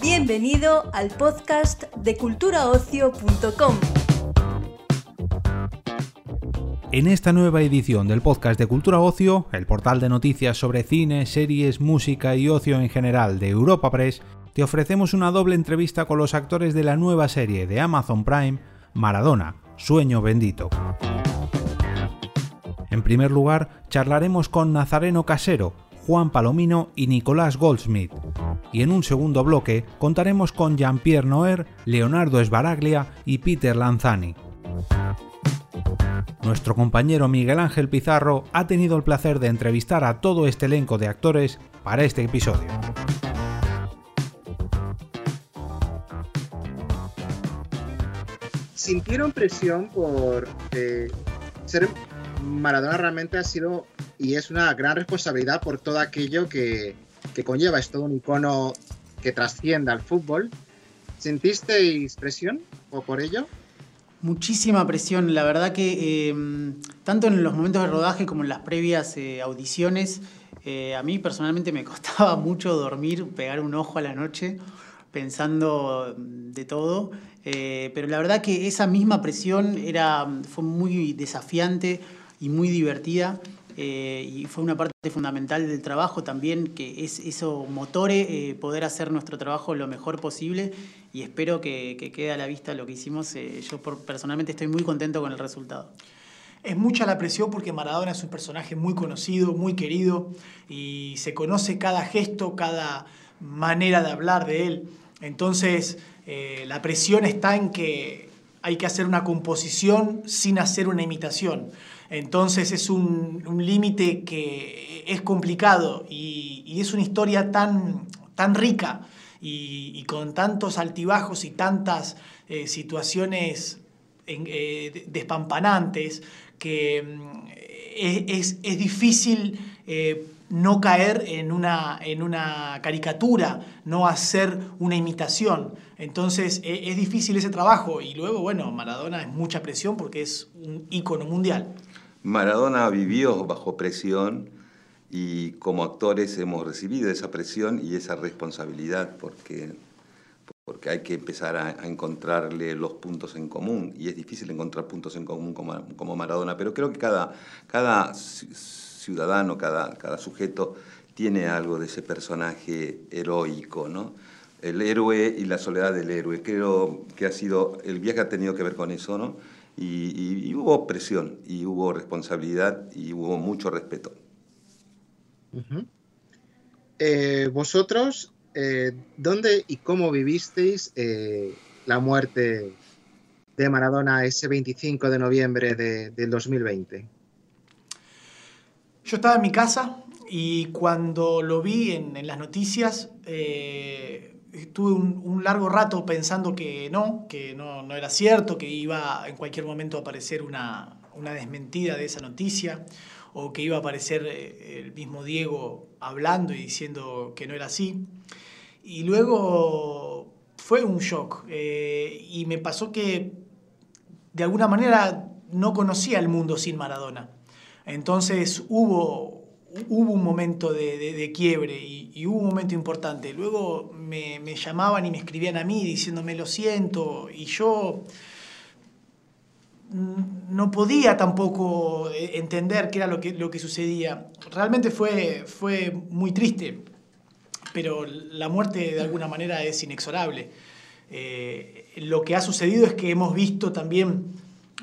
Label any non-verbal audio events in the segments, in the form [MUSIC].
Bienvenido al podcast de culturaocio.com. En esta nueva edición del podcast de Cultura Ocio, el portal de noticias sobre cine, series, música y ocio en general de Europa Press, te ofrecemos una doble entrevista con los actores de la nueva serie de Amazon Prime, Maradona, Sueño Bendito. En primer lugar, charlaremos con Nazareno Casero, Juan Palomino y Nicolás Goldsmith. Y en un segundo bloque contaremos con Jean-Pierre Noer, Leonardo Esbaraglia y Peter Lanzani. Nuestro compañero Miguel Ángel Pizarro ha tenido el placer de entrevistar a todo este elenco de actores para este episodio. ¿Sintieron presión por eh, ser Maradona realmente ha sido y es una gran responsabilidad por todo aquello que, conlleva. Es todo un icono que trasciende al fútbol. ¿Sentisteis presión o por ello? Muchísima presión, la verdad que em, tanto en los momentos de rodaje como en las previas eh, audiciones, eh, a mí personalmente me [LAUGHS] costaba mucho dormir, pegar un ojo a la noche pensando de todo, eh, pero la verdad que esa misma presión era, fue muy desafiante y muy divertida. Eh, y fue una parte fundamental del trabajo también, que es eso motore eh, poder hacer nuestro trabajo lo mejor posible y espero que, quede a la vista lo que hicimos. Eh, yo personalmente estoy muy contento con el resultado. Es mucha la presión porque Maradona es un personaje muy conocido, muy querido y se conoce cada gesto, cada manera de hablar de él. Entonces, la presión está en que hay que hacer una composición sin hacer una imitación. Entonces es un, límite que es complicado y, es una historia tan, tan rica y, con tantos altibajos y tantas eh, situaciones eh, despampanantes que mm, es, difícil eh, no caer en una, en una caricatura, no hacer una imitación. Entonces e, es difícil ese trabajo y luego, bueno, Maradona es mucha presión porque es un ícono mundial. Maradona vivió bajo presión y como actores hemos recibido esa presión y esa responsabilidad porque, porque hay que empezar a, encontrarle los puntos en común y es difícil encontrar puntos en común como, como Maradona, pero creo que cada, cada ciudadano, cada, cada sujeto tiene algo de ese personaje heroico, ¿no? El héroe y la soledad del héroe. Creo que ha sido, el viaje ha tenido que ver con eso, ¿no? Y, hubo presión, y hubo responsabilidad, y hubo mucho respeto. Eh, vosotros, eh, ¿dónde y cómo vivisteis eh, la muerte de Maradona ese 25 de noviembre de, del 2020? Yo estaba en mi casa y cuando lo vi en, en las noticias, estuve un, largo rato pensando que no, que no, era cierto, que iba en cualquier momento a aparecer una, desmentida de esa noticia, o que iba a aparecer eh, el mismo Diego hablando y diciendo que no era así. Y luego fue un shock, eh, y me pasó que de alguna manera no conocía el mundo sin Maradona. Entonces hubo hubo un momento de, quiebre y, hubo un momento importante. Luego me, llamaban y me escribían a mí diciéndome lo siento y yo no podía tampoco eh, entender qué era lo que, lo que sucedía. Realmente fue, fue muy triste, pero la muerte de alguna manera es inexorable. Eh, lo que ha sucedido es que hemos visto también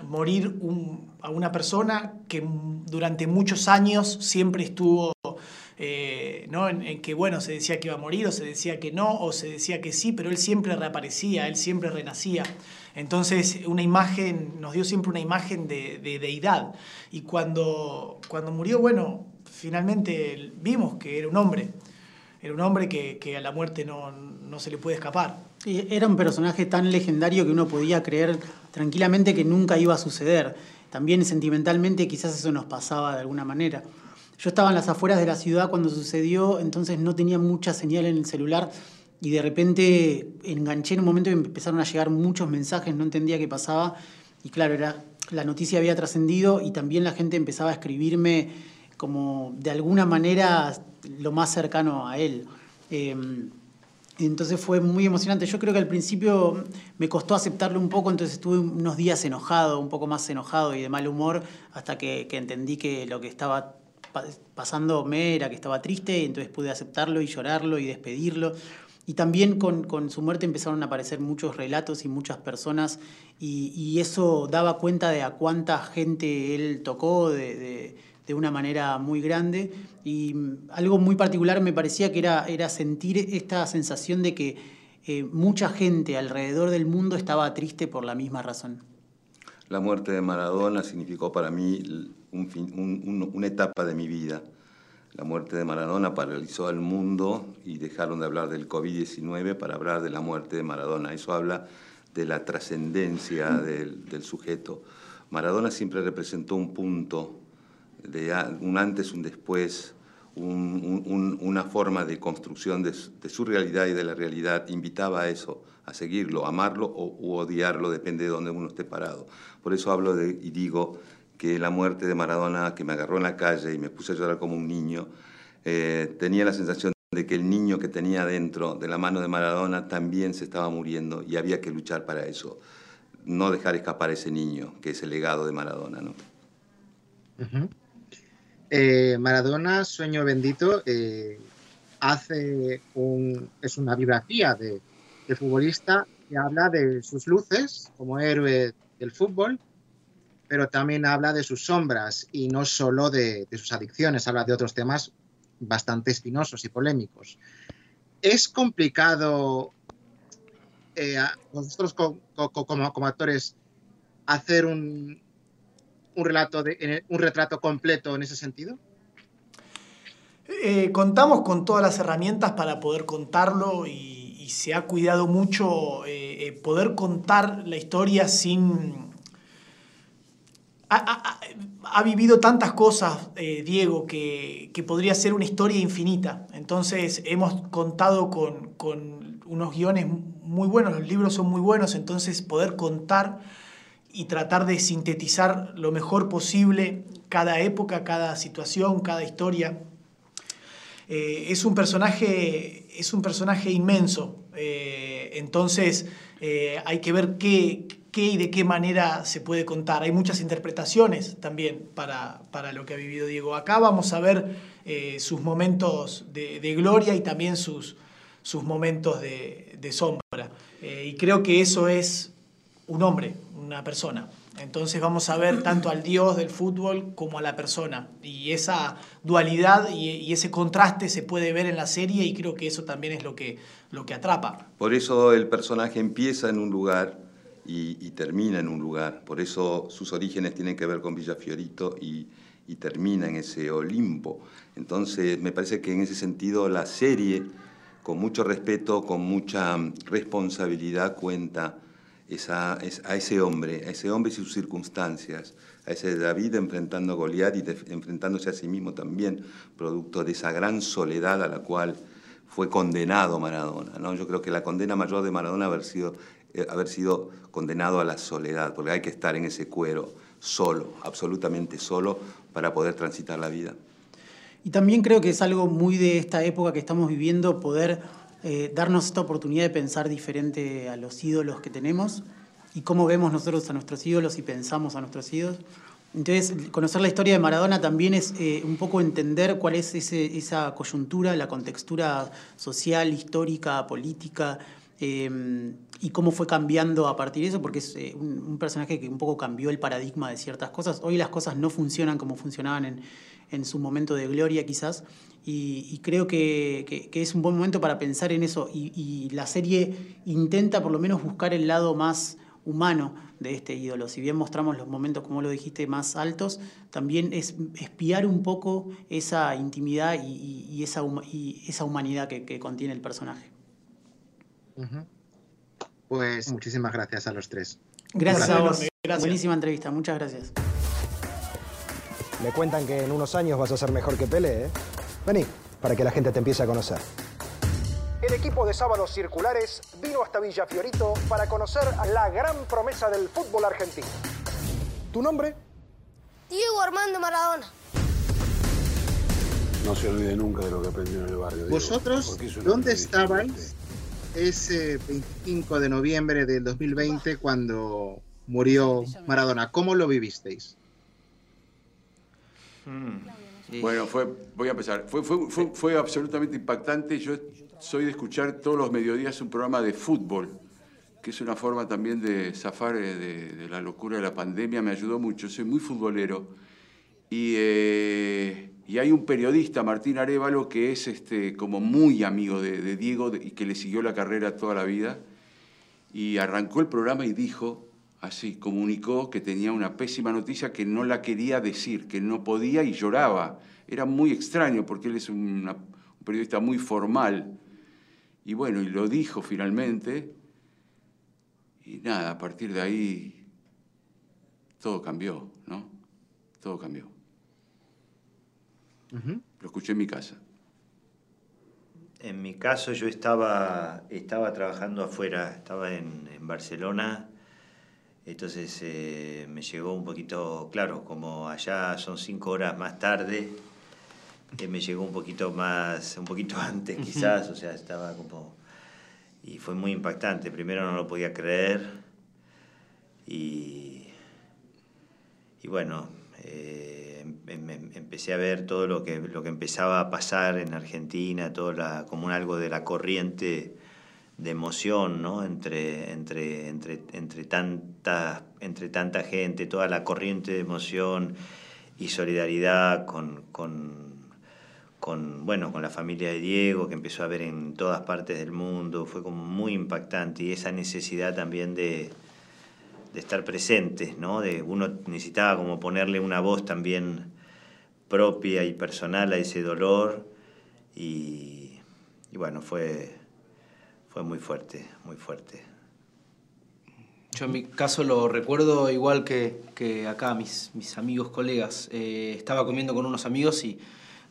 morir a una persona que durante muchos años siempre estuvo eh, ¿no? En, que, bueno, se decía que iba a morir, o se decía que no, o se decía que sí, pero él siempre reaparecía, él siempre renacía. Entonces, una imagen, nos dio siempre una imagen de, deidad. Y cuando, cuando murió, bueno, finalmente vimos que era un hombre. Era un hombre que, que a la muerte no, no se le puede escapar. Era un personaje tan legendario que uno podía creer tranquilamente que nunca iba a suceder. También sentimentalmente quizás eso nos pasaba de alguna manera. Yo estaba en las afueras de la ciudad cuando sucedió, entonces no tenía mucha señal en el celular y de repente enganché en un momento y empezaron a llegar muchos mensajes, no entendía qué pasaba y claro, era la noticia había trascendido y también la gente empezaba a escribirme como de alguna manera lo más cercano a él. Em, entonces fue muy emocionante. Yo creo que al principio me costó aceptarlo un poco, entonces estuve unos días enojado, un poco más enojado y de mal humor, hasta que, entendí que lo que estaba pasándome era que estaba triste, y entonces pude aceptarlo y llorarlo y despedirlo. Y también con, su muerte empezaron a aparecer muchos relatos y muchas personas, y, eso daba cuenta de a cuánta gente él tocó, una manera muy grande y mm, algo muy particular me parecía que era, era sentir esta sensación de que eh, mucha gente alrededor del mundo estaba triste por la misma razón. La muerte de Maradona significó para mí un una etapa de mi vida. La muerte de Maradona paralizó al mundo y dejaron de hablar del COVID-19 para hablar de la muerte de Maradona. Eso habla de la trascendencia del, del sujeto. Maradona siempre representó un punto de un antes, un después, una forma de construcción de, su realidad y de la realidad, invitaba a eso, a seguirlo, amarlo o u odiarlo, depende de dónde uno esté parado. Por eso hablo de, y digo que la muerte de Maradona, que me agarró en la calle y me puse a llorar como un niño, eh, tenía la sensación de que el niño que tenía dentro de la mano de Maradona también se estaba muriendo y había que luchar para eso, no dejar escapar ese niño, que es el legado de Maradona. ¿no? Eh, Maradona, Sueño Bendito, eh, hace un, es una biografía de, futbolista que habla de sus luces como héroe del fútbol, pero también habla de sus sombras y no solo de, sus adicciones, habla de otros temas bastante espinosos y polémicos. Es complicado eh, nosotros como, actores hacer un, un relato de, un retrato completo en ese sentido? Eh, contamos con todas las herramientas para poder contarlo y, se ha cuidado mucho eh, eh, poder contar la historia sin... Ha, vivido tantas cosas, Diego, que, podría ser una historia infinita. Entonces hemos contado con, con unos guiones muy buenos, los libros son muy buenos, entonces poder contar y tratar de sintetizar lo mejor posible cada época, cada situación, cada historia. Eh, es, un personaje, es un personaje inmenso, eh, entonces eh, hay que ver qué, qué, y de qué manera se puede contar. Hay muchas interpretaciones también para, para lo que ha vivido Diego. Acá vamos a ver sus momentos de, gloria y también sus, sus momentos de, de sombra. y creo que eso es un hombre, una persona. Entonces vamos a ver tanto al dios del fútbol como a la persona. Y esa dualidad y, ese contraste se puede ver en la serie y creo que eso también es lo que, lo que atrapa. Por eso el personaje empieza en un lugar y, termina en un lugar. Por eso sus orígenes tienen que ver con Villa Fiorito y, y termina en ese Olimpo. Entonces me parece que en ese sentido la serie, con mucho respeto, con mucha responsabilidad, cuenta a ese hombre, a ese hombre y sus circunstancias, a ese David enfrentando a Goliat y enfrentándose a sí mismo también, producto de esa gran soledad a la cual fue condenado Maradona. ¿no? Yo creo que la condena mayor de Maradona haber sido, eh, haber sido condenado a la soledad, porque hay que estar en ese cuero solo, absolutamente solo, para poder transitar la vida. Y también creo que es algo muy de esta época que estamos viviendo, poder eh, darnos esta oportunidad de pensar diferente a los ídolos que tenemos y cómo vemos nosotros a nuestros ídolos y pensamos a nuestros ídolos. Entonces, conocer la historia de Maradona también es eh, un poco entender cuál es esa coyuntura, la contextura social, histórica, política, em, y cómo fue cambiando a partir de eso, porque es eh, un, personaje que un poco cambió el paradigma de ciertas cosas. Hoy las cosas no funcionan como funcionaban en, en su momento de gloria quizás, y, creo que, es un buen momento para pensar en eso, y, la serie intenta por lo menos buscar el lado más humano de este ídolo. Si bien mostramos los momentos, como lo dijiste, más altos, también es espiar un poco esa intimidad y, esa, esa humanidad que, contiene el personaje. Pues muchísimas gracias a los tres. Gracias a vos. Buenísima entrevista, muchas gracias. Me cuentan que en unos años vas a ser mejor que Pelé, ¿eh? Vení, para que la gente te empiece a conocer. El equipo de Sábados Circulares vino hasta Villa Fiorito para conocer a la gran promesa del fútbol argentino. ¿Tu nombre? Diego Armando Maradona. No se olvide nunca de lo que aprendió en el barrio. Diego, ¿Vosotros dónde estabais ese 25 de noviembre del 2020 cuando murió Maradona? ¿Cómo lo vivisteis? Bueno, fue, voy a empezar. Fue, absolutamente impactante. Yo soy de escuchar todos los mediodías un programa de fútbol, que es una forma también de zafar eh, de, la locura de la pandemia. Me ayudó mucho. Soy muy futbolero. Y, eh, y hay un periodista, Martín Arevalo, que es este, como muy amigo de, de Diego y que le siguió la carrera toda la vida. Y arrancó el programa y dijo, así, comunicó que tenía una pésima noticia que no la quería decir, que no podía y lloraba. Era muy extraño porque él es una- un periodista muy formal. Y bueno, y lo dijo finalmente. Y nada, a partir de ahí todo cambió, ¿no? Todo cambió. Lo escuché en mi casa. En mi caso yo estaba, estaba trabajando afuera, estaba en, en Barcelona, entonces eh, me llegó un poquito, claro, como allá son cinco horas más tarde, eh, me llegó un poquito más, un poquito [LAUGHS] antes quizás, o sea, estaba como... Y fue muy impactante, primero no lo podía creer y, y bueno, eh, em- em- empecé a ver todo lo que, lo que empezaba a pasar en Argentina, todo la, como un algo de la corriente de emoción, ¿no? Entre, entre, entre, entre, tanta, entre tanta gente, toda la corriente de emoción y solidaridad con, con, con, bueno, con la familia de Diego, que empezó a ver en todas partes del mundo, fue como muy impactante y esa necesidad también de, de estar presentes, ¿no? De, uno necesitaba como ponerle una voz también propia y personal a ese dolor y, y bueno, fue, fue muy fuerte, muy fuerte. Yo en mi caso lo recuerdo igual que, que acá, mis, mis amigos, colegas. Eh, estaba comiendo con unos amigos y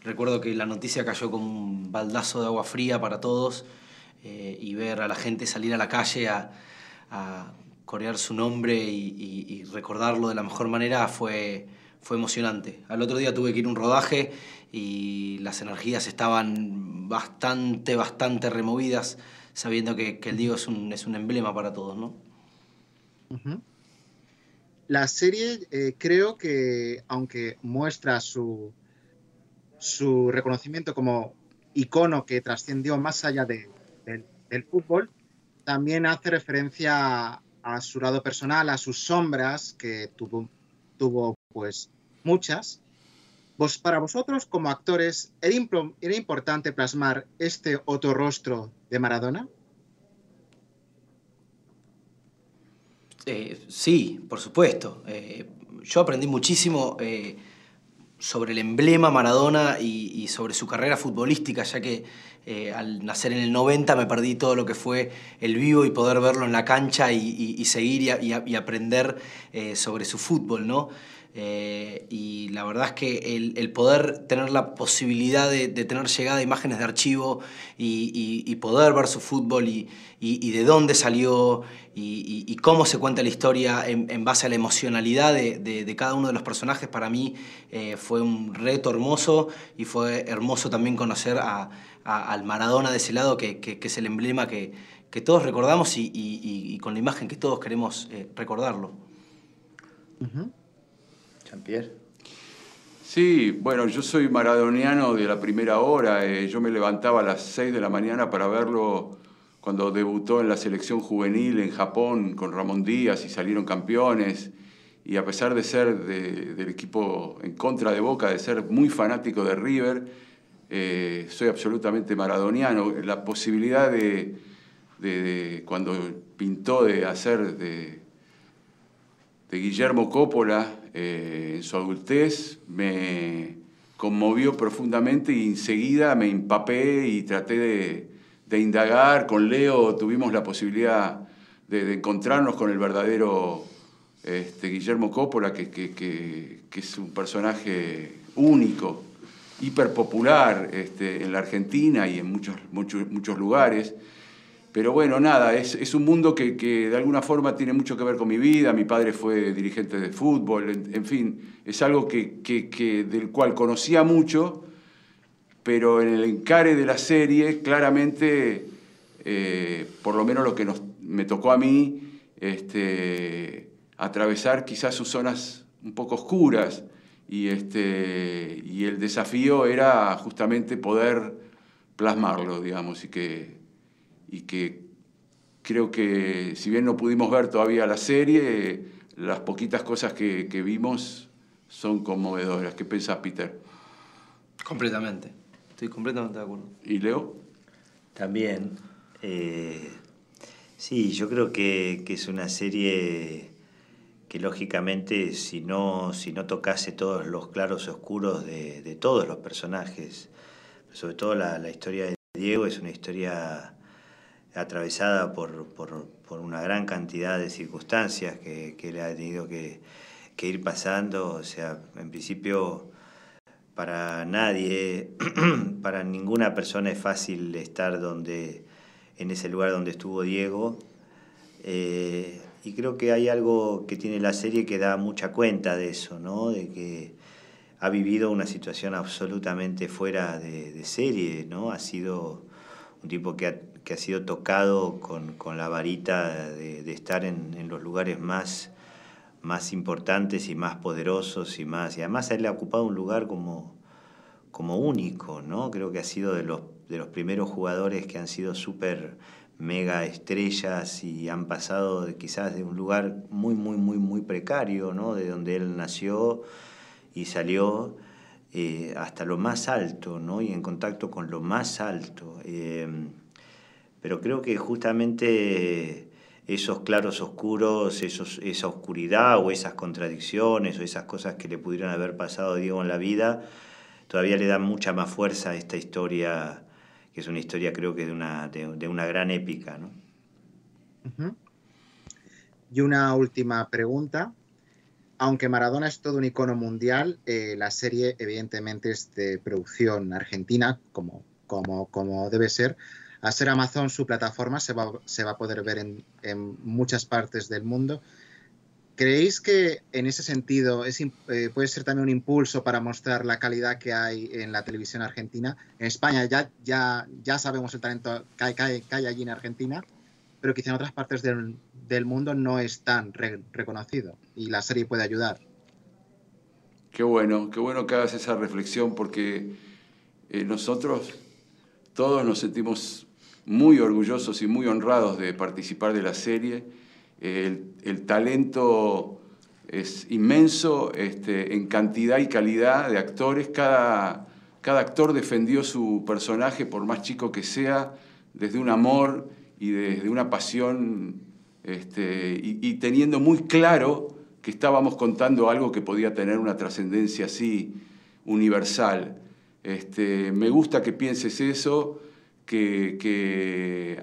recuerdo que la noticia cayó como un baldazo de agua fría para todos eh, y ver a la gente salir a la calle a, corear su nombre y recordarlo de la mejor manera fue, fue emocionante. Al otro día tuve que ir a un rodaje y las energías estaban bastante, bastante removidas, sabiendo que, el Diego es un, es un emblema para todos, ¿no? La serie eh, creo que, aunque muestra su, su reconocimiento como icono que trascendió más allá de- del- fútbol, también hace referencia a, su lado personal, a sus sombras, que tuvo, tuvo pues muchas. Para vosotros, como actores, ¿era, impro- era importante plasmar este otro rostro de Maradona? Eh, sí, por supuesto. Eh, yo aprendí muchísimo eh, sobre el emblema Maradona y, sobre su carrera futbolística, ya que al nacer en el 90 me perdí todo lo que fue el vivo y poder verlo en la cancha y, seguir y, aprender sobre su fútbol, ¿no? Eh, y la verdad es que el, el poder tener la posibilidad de, de tener llegada a imágenes de archivo y, y- y poder ver su fútbol y, y- de dónde salió y, cómo se cuenta la historia en, en base a la emocionalidad de, de- de cada uno de los personajes, para mí eh, fue un reto hermoso y fue hermoso también conocer a- a- al Maradona de ese lado, que, que- que es el emblema que, que todos recordamos y, con la imagen que todos queremos eh, recordarlo. Jean-Pierre. Sí, bueno, yo soy maradoniano de la primera hora. eh, yo me levantaba a las 6 de la mañana para verlo cuando debutó en la selección juvenil en Japón con Ramón Díaz y salieron campeones. Y a pesar de ser de- del equipo en contra de Boca, de ser muy fanático de River, eh, soy absolutamente maradoniano. La posibilidad de, de- cuando pintó de hacer de Guillermo Coppola eh, en su adultez me conmovió profundamente y enseguida me empapé y traté de, indagar. Con Leo tuvimos la posibilidad de, encontrarnos con el verdadero este, Guillermo Coppola, que, es un personaje único, hiperpopular este, en la Argentina y en muchos, muchos lugares. Pero bueno, nada, es, es un mundo que, que, de alguna forma tiene mucho que ver con mi vida. Mi padre fue dirigente de fútbol, en, fin, es algo que, que, del cual conocía mucho, pero en el encare de la serie, claramente, eh, por lo menos lo que nos, me tocó a mí, este, atravesar quizás sus zonas un poco oscuras. Y, este, y el desafío era justamente poder plasmarlo, digamos, y que y que creo que si bien no pudimos ver todavía la serie, las poquitas cosas que, vimos son conmovedoras. ¿Qué pensás, Peter? Completamente, estoy completamente de acuerdo. ¿Y Leo? También. Eh, sí, yo creo que, es una serie que lógicamente si no, si no tocase todos los claros oscuros de, todos los personajes, sobre todo la, la historia de Diego es una historia atravesada por, por, por, una gran cantidad de circunstancias que, que le ha tenido que, que, ir pasando. O sea, en principio, para nadie, [CLEARS THROAT] para ninguna persona es fácil estar donde, en ese lugar donde estuvo Diego. Eh, y creo que hay algo que tiene la serie que da mucha cuenta de eso, ¿no? De que ha vivido una situación absolutamente fuera de, de serie, ¿no? Ha sido un tipo que ha que ha sido tocado con, con la varita de, de estar en, en, los lugares más, más importantes y más poderosos y más. Y además él ha ocupado un lugar como, como único, ¿no? Creo que ha sido de los, de los primeros jugadores que han sido súper mega estrellas y han pasado de, quizás de un lugar muy, muy, muy, muy precario, ¿no? De donde él nació y salió. Eh, hasta lo más alto, ¿no? Y en contacto con lo más alto. Eh, pero creo que justamente esos claros oscuros, esa oscuridad o esas contradicciones o esas cosas que le pudieron haber pasado a Diego en la vida, todavía le dan mucha más fuerza a esta historia, que es una historia creo que de una, de, una gran épica. ¿no? Y una última pregunta. Aunque Maradona es todo un icono mundial, eh, la serie evidentemente es de producción argentina, como, como, como debe ser, a ser Amazon su plataforma se va, se va a poder ver en, en, muchas partes del mundo. ¿Creéis que en ese sentido es, eh, puede ser también un impulso para mostrar la calidad que hay en la televisión argentina? En España ya, ya, ya sabemos el talento que hay, que allí en Argentina, pero quizá en otras partes del, del mundo no es tan re, reconocido y la serie puede ayudar. Qué bueno, qué bueno que hagas esa reflexión porque eh, nosotros todos nos sentimos muy orgullosos y muy honrados de participar de la serie. El, talento es inmenso este, en cantidad y calidad de actores. Cada, cada actor defendió su personaje, por más chico que sea, desde un amor y desde una pasión este, y, teniendo muy claro que estábamos contando algo que podía tener una trascendencia así universal. Este, me gusta que pienses eso que,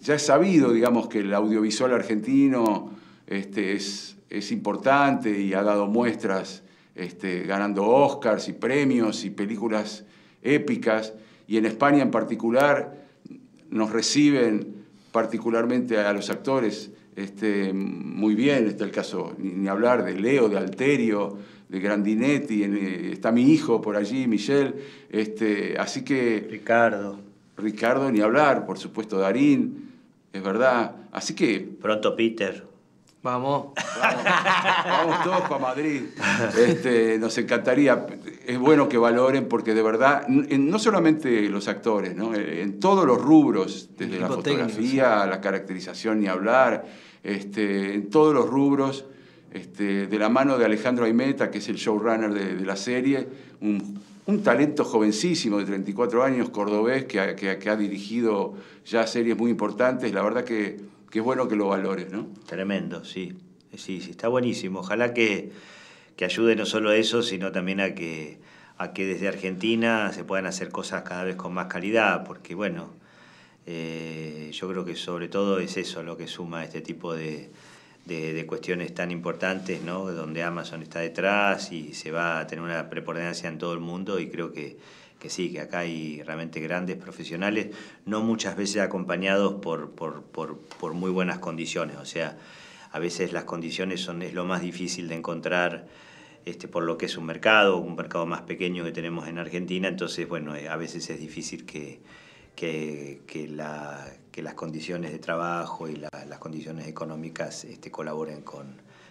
ya es sabido, digamos, que el audiovisual argentino este, es, es, importante y ha dado muestras este, ganando Oscars y premios y películas épicas, y en España en particular nos reciben particularmente a los actores este, muy bien, está el caso, ni, hablar de Leo, de Alterio, de Grandinetti, está mi hijo por allí, Michelle, este, así que... Ricardo. Ricardo ni hablar, por supuesto Darín, es verdad. Así que... Pronto Peter. Vamos. Vamos, todos para Madrid. Este, nos encantaría. Es bueno que valoren porque de verdad, no solamente los actores, ¿no? en todos los rubros, desde la fotografía, la caracterización, ni hablar, este, en todos los rubros, este, de la mano de Alejandro Aimeta, que es el showrunner de, de la serie, un un talento jovencísimo de 34 años, cordobés, que ha, dirigido ya series muy importantes. La verdad que, que, es bueno que lo valores, ¿no? Tremendo, sí. Sí, sí, está buenísimo. Ojalá que, que ayude no solo a eso, sino también a que, a que desde Argentina se puedan hacer cosas cada vez con más calidad, porque bueno, eh, yo creo que sobre todo es eso lo que suma este tipo de, de, cuestiones tan importantes, ¿no? donde Amazon está detrás y se va a tener una preponderancia en todo el mundo y creo que, que sí, que acá hay realmente grandes profesionales, no muchas veces acompañados por, por, muy buenas condiciones. O sea, a veces las condiciones son, es lo más difícil de encontrar este, por lo que es un mercado, un mercado más pequeño que tenemos en Argentina, entonces, bueno, eh, a veces es difícil que, que, la, que las condiciones de trabajo y las condiciones económicas este, colaboren con,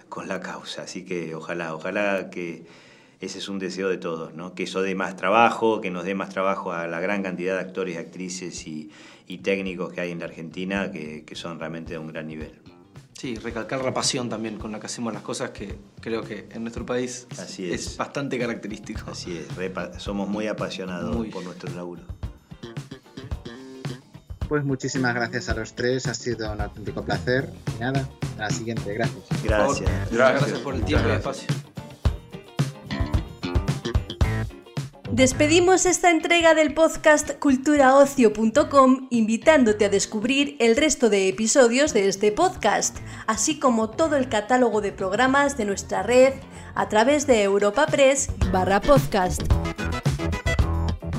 con la causa. Así que ojalá, ojalá que ese es un deseo de todos, ¿no? que eso dé más trabajo, que nos dé más trabajo a la gran cantidad de actores, actrices y, técnicos que hay en la Argentina, que, son realmente de un gran nivel. Sí, recalcar la pasión también con la que hacemos las cosas, que creo que en nuestro país es. bastante característico. Así es, somos muy apasionados por nuestro laburo. Pues muchísimas gracias a los tres, ha sido un auténtico placer. Y nada, a la siguiente, gracias. Gracias. Gracias, por el tiempo y el espacio. Despedimos esta entrega del podcast culturaocio.com invitándote a descubrir el resto de episodios de este podcast, así como todo el catálogo de programas de nuestra red a través de Europa Press barra podcast.